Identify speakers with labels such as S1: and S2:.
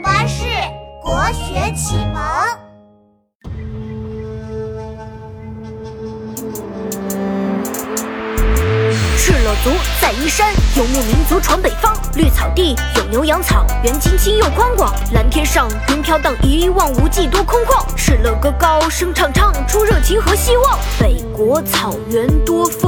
S1: 巴士国学启蒙。
S2: 敕勒族，在阴山，游牧民族传北方。绿草地有牛羊，草原青青又宽广。蓝天上云飘荡，一望无际多空旷。敕勒歌高声唱，唱出热情和希望。北国草原多风